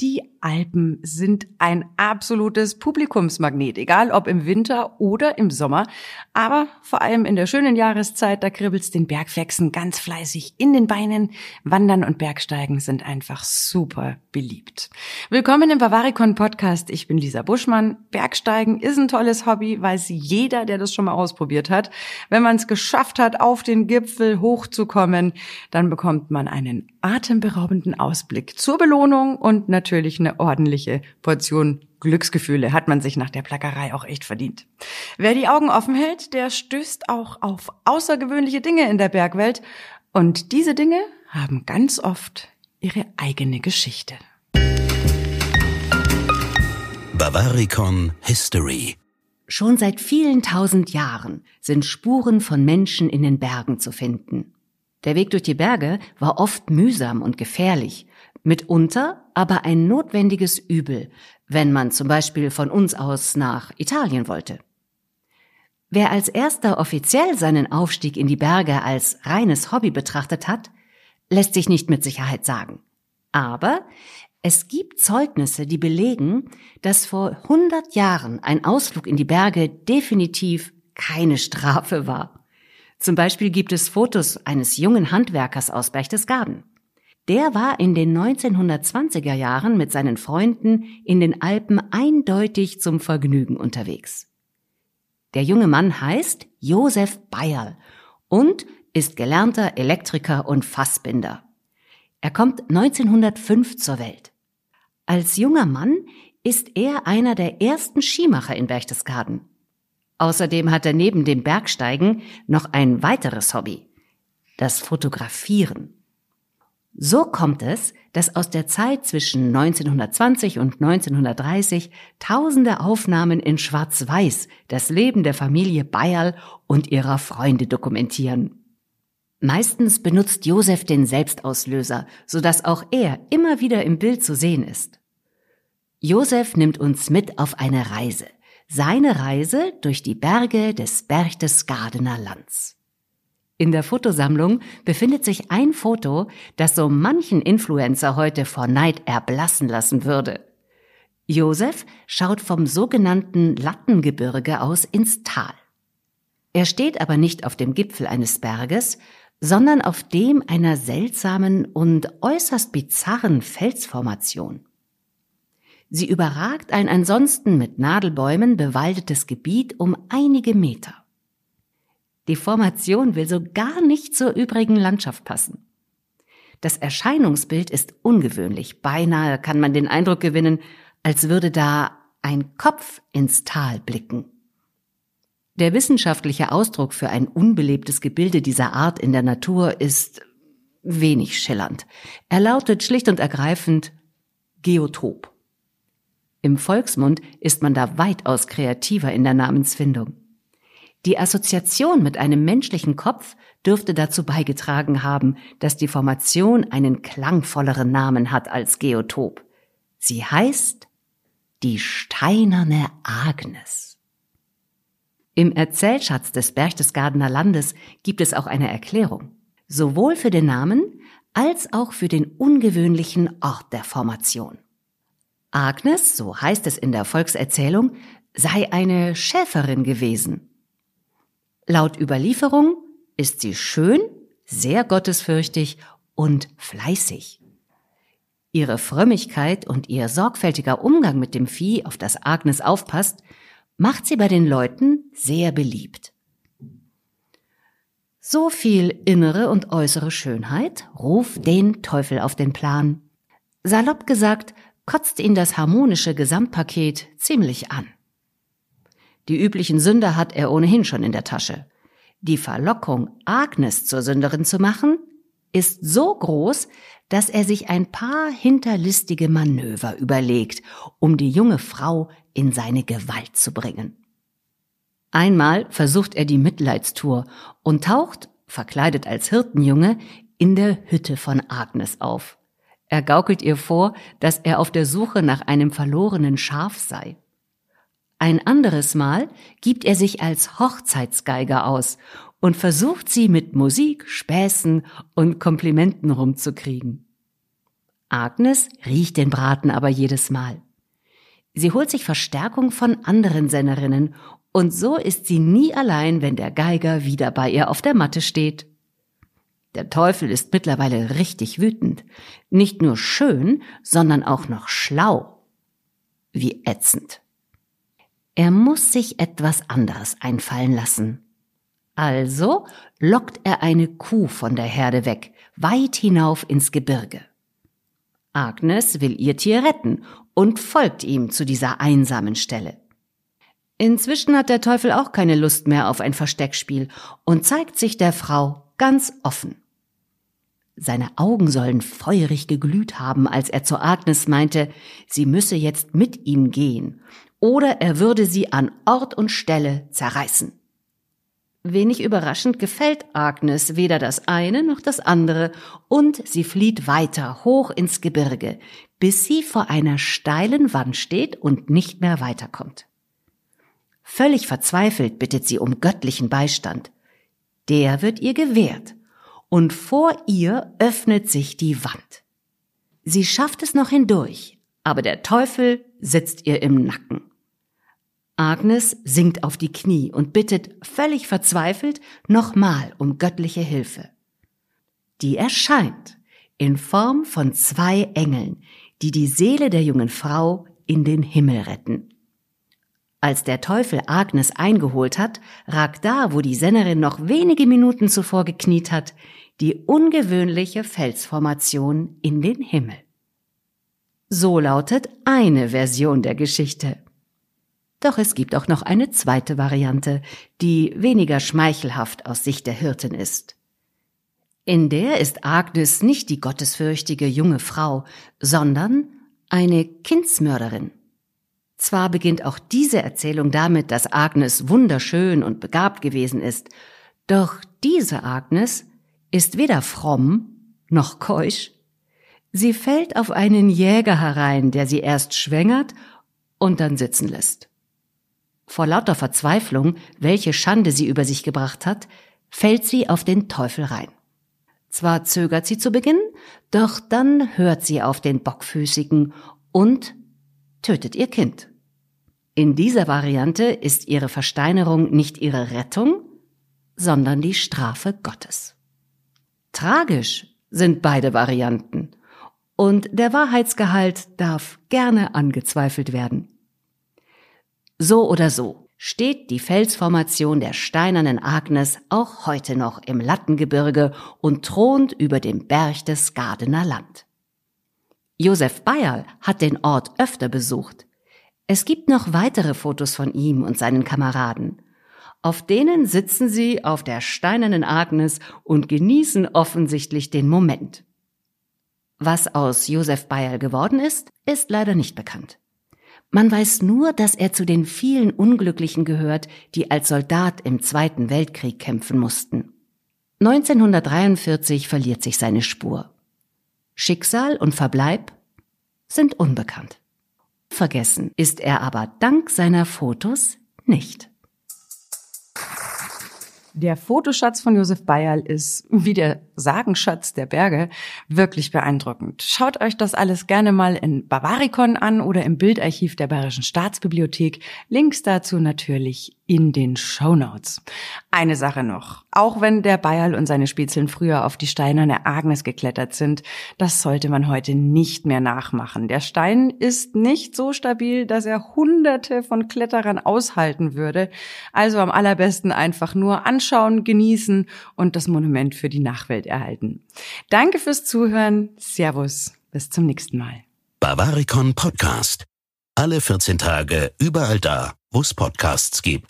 Die Alpen sind ein absolutes Publikumsmagnet, egal ob im Winter oder im Sommer. Aber vor allem in der schönen Jahreszeit, da kribbelt's den Bergwechseln ganz fleißig in den Beinen. Wandern und Bergsteigen sind einfach super beliebt. Willkommen im Bavaricon Podcast. Ich bin Lisa Buschmann. Bergsteigen ist ein tolles Hobby, weiß jeder, der das schon mal ausprobiert hat. Wenn man es geschafft hat, auf den Gipfel hochzukommen, dann bekommt man einen atemberaubenden Ausblick zur Belohnung und natürlich eine ordentliche Portion Glücksgefühle hat man sich nach der Plackerei auch echt verdient. Wer die Augen offen hält, der stößt auch auf außergewöhnliche Dinge in der Bergwelt. Und diese Dinge haben ganz oft ihre eigene Geschichte. Bavaricon History Schon seit vielen tausend Jahren sind Spuren von Menschen in den Bergen zu finden. Der Weg durch die Berge war oft mühsam und gefährlich, mitunter aber ein notwendiges Übel, wenn man zum Beispiel von uns aus nach Italien wollte. Wer als erster offiziell seinen Aufstieg in die Berge als reines Hobby betrachtet hat, lässt sich nicht mit Sicherheit sagen. Aber es gibt Zeugnisse, die belegen, dass vor 100 Jahren ein Ausflug in die Berge definitiv keine Strafe war. Zum Beispiel gibt es Fotos eines jungen Handwerkers aus Berchtesgaden. Der war in den 1920er Jahren mit seinen Freunden in den Alpen eindeutig zum Vergnügen unterwegs. Der junge Mann heißt Josef Bayerl und ist gelernter Elektriker und Fassbinder. Er kommt 1905 zur Welt. Als junger Mann ist er einer der ersten Skimacher in Berchtesgaden. Außerdem hat er neben dem Bergsteigen noch ein weiteres Hobby, das Fotografieren. So kommt es, dass aus der Zeit zwischen 1920 und 1930 tausende Aufnahmen in Schwarz-Weiß das Leben der Familie Bayerl und ihrer Freunde dokumentieren. Meistens benutzt Josef den Selbstauslöser, so dass auch er immer wieder im Bild zu sehen ist. Josef nimmt uns mit auf eine Reise. Seine Reise durch die Berge des Berchtesgadener Lands. In der Fotosammlung befindet sich ein Foto, das so manchen Influencer heute vor Neid erblassen lassen würde. Josef schaut vom sogenannten Lattengebirge aus ins Tal. Er steht aber nicht auf dem Gipfel eines Berges, sondern auf dem einer seltsamen und äußerst bizarren Felsformation. Sie überragt ein ansonsten mit Nadelbäumen bewaldetes Gebiet um einige Meter. Die Formation will so gar nicht zur übrigen Landschaft passen. Das Erscheinungsbild ist ungewöhnlich. Beinahe kann man den Eindruck gewinnen, als würde da ein Kopf ins Tal blicken. Der wissenschaftliche Ausdruck für ein unbelebtes Gebilde dieser Art in der Natur ist wenig schillernd. Er lautet schlicht und ergreifend Geotop. Im Volksmund ist man da weitaus kreativer in der Namensfindung. Die Assoziation mit einem menschlichen Kopf dürfte dazu beigetragen haben, dass die Formation einen klangvolleren Namen hat als Geotop. Sie heißt die steinerne Agnes. Im Erzählschatz des Berchtesgadener Landes gibt es auch eine Erklärung. Sowohl für den Namen als auch für den ungewöhnlichen Ort der Formation. Agnes, so heißt es in der Volkserzählung, sei eine Schäferin gewesen. Laut Überlieferung ist sie schön, sehr gottesfürchtig und fleißig. Ihre Frömmigkeit und ihr sorgfältiger Umgang mit dem Vieh, auf das Agnes aufpasst, macht sie bei den Leuten sehr beliebt. So viel innere und äußere Schönheit ruft den Teufel auf den Plan. Salopp gesagt, kotzt ihn das harmonische Gesamtpaket ziemlich an. Die üblichen Sünder hat er ohnehin schon in der Tasche. Die Verlockung, Agnes zur Sünderin zu machen, ist so groß, dass er sich ein paar hinterlistige Manöver überlegt, um die junge Frau in seine Gewalt zu bringen. Einmal versucht er die Mitleidstour und taucht, verkleidet als Hirtenjunge, in der Hütte von Agnes auf. Er gaukelt ihr vor, dass er auf der Suche nach einem verlorenen Schaf sei. Ein anderes Mal gibt er sich als Hochzeitsgeiger aus und versucht sie mit Musik, Späßen und Komplimenten rumzukriegen. Agnes riecht den Braten aber jedes Mal. Sie holt sich Verstärkung von anderen Sängerinnen und so ist sie nie allein, wenn der Geiger wieder bei ihr auf der Matte steht. Der Teufel ist mittlerweile richtig wütend. Nicht nur schön, sondern auch noch schlau. Wie ätzend. Er muss sich etwas anderes einfallen lassen. Also lockt er eine Kuh von der Herde weg, weit hinauf ins Gebirge. Agnes will ihr Tier retten und folgt ihm zu dieser einsamen Stelle. Inzwischen hat der Teufel auch keine Lust mehr auf ein Versteckspiel und zeigt sich der Frau ganz offen. Seine Augen sollen feurig geglüht haben, als er zu Agnes meinte, sie müsse jetzt mit ihm gehen, oder er würde sie an Ort und Stelle zerreißen. Wenig überraschend gefällt Agnes weder das eine noch das andere, und sie flieht weiter hoch ins Gebirge, bis sie vor einer steilen Wand steht und nicht mehr weiterkommt. Völlig verzweifelt bittet sie um göttlichen Beistand. Der wird ihr gewährt, und vor ihr öffnet sich die Wand. Sie schafft es noch hindurch, aber der Teufel sitzt ihr im Nacken. Agnes sinkt auf die Knie und bittet völlig verzweifelt nochmal um göttliche Hilfe. Die erscheint in Form von zwei Engeln, die die Seele der jungen Frau in den Himmel retten. Als der Teufel Agnes eingeholt hat, ragt da, wo die Sennerin noch wenige Minuten zuvor gekniet hat, die ungewöhnliche Felsformation in den Himmel. So lautet eine Version der Geschichte. Doch es gibt auch noch eine zweite Variante, die weniger schmeichelhaft aus Sicht der Hirtin ist. In der ist Agnes nicht die gottesfürchtige junge Frau, sondern eine Kindsmörderin. Zwar beginnt auch diese Erzählung damit, dass Agnes wunderschön und begabt gewesen ist, doch diese Agnes ist weder fromm noch keusch. Sie fällt auf einen Jäger herein, der sie erst schwängert und dann sitzen lässt. Vor lauter Verzweiflung, welche Schande sie über sich gebracht hat, fällt sie auf den Teufel rein. Zwar zögert sie zu Beginn, doch dann hört sie auf den Bockfüßigen und tötet ihr Kind. In dieser Variante ist ihre Versteinerung nicht ihre Rettung, sondern die Strafe Gottes. Tragisch sind beide Varianten und der Wahrheitsgehalt darf gerne angezweifelt werden. So oder so steht die Felsformation der steinernen Agnes auch heute noch im Lattengebirge und thront über dem Berg des Gardener Land. Josef Bayerl hat den Ort öfter besucht. Es gibt noch weitere Fotos von ihm und seinen Kameraden. Auf denen sitzen sie auf der steinernen Agnes und genießen offensichtlich den Moment. Was aus Josef Bayerl geworden ist, ist leider nicht bekannt. Man weiß nur, dass er zu den vielen Unglücklichen gehört, die als Soldat im Zweiten Weltkrieg kämpfen mussten. 1943 verliert sich seine Spur. Schicksal und Verbleib sind unbekannt. Vergessen ist er aber dank seiner Fotos nicht. Der Fotoschatz von Josef Bayerl ist, wie der Sagenschatz der Berge, wirklich beeindruckend. Schaut euch das alles gerne mal in Bavaricon an oder im Bildarchiv der Bayerischen Staatsbibliothek. Links dazu natürlich in den Show Notes. Eine Sache noch. Auch wenn der Bayerl und seine Spitzeln früher auf die steinerne Agnes geklettert sind, das sollte man heute nicht mehr nachmachen. Der Stein ist nicht so stabil, dass er hunderte von Kletterern aushalten würde. Also am allerbesten einfach nur anschauen, genießen und das Monument für die Nachwelt erhalten. Danke fürs Zuhören. Servus. Bis zum nächsten Mal. Bavaricon Podcast. Alle 14 Tage überall da, wo es Podcasts gibt.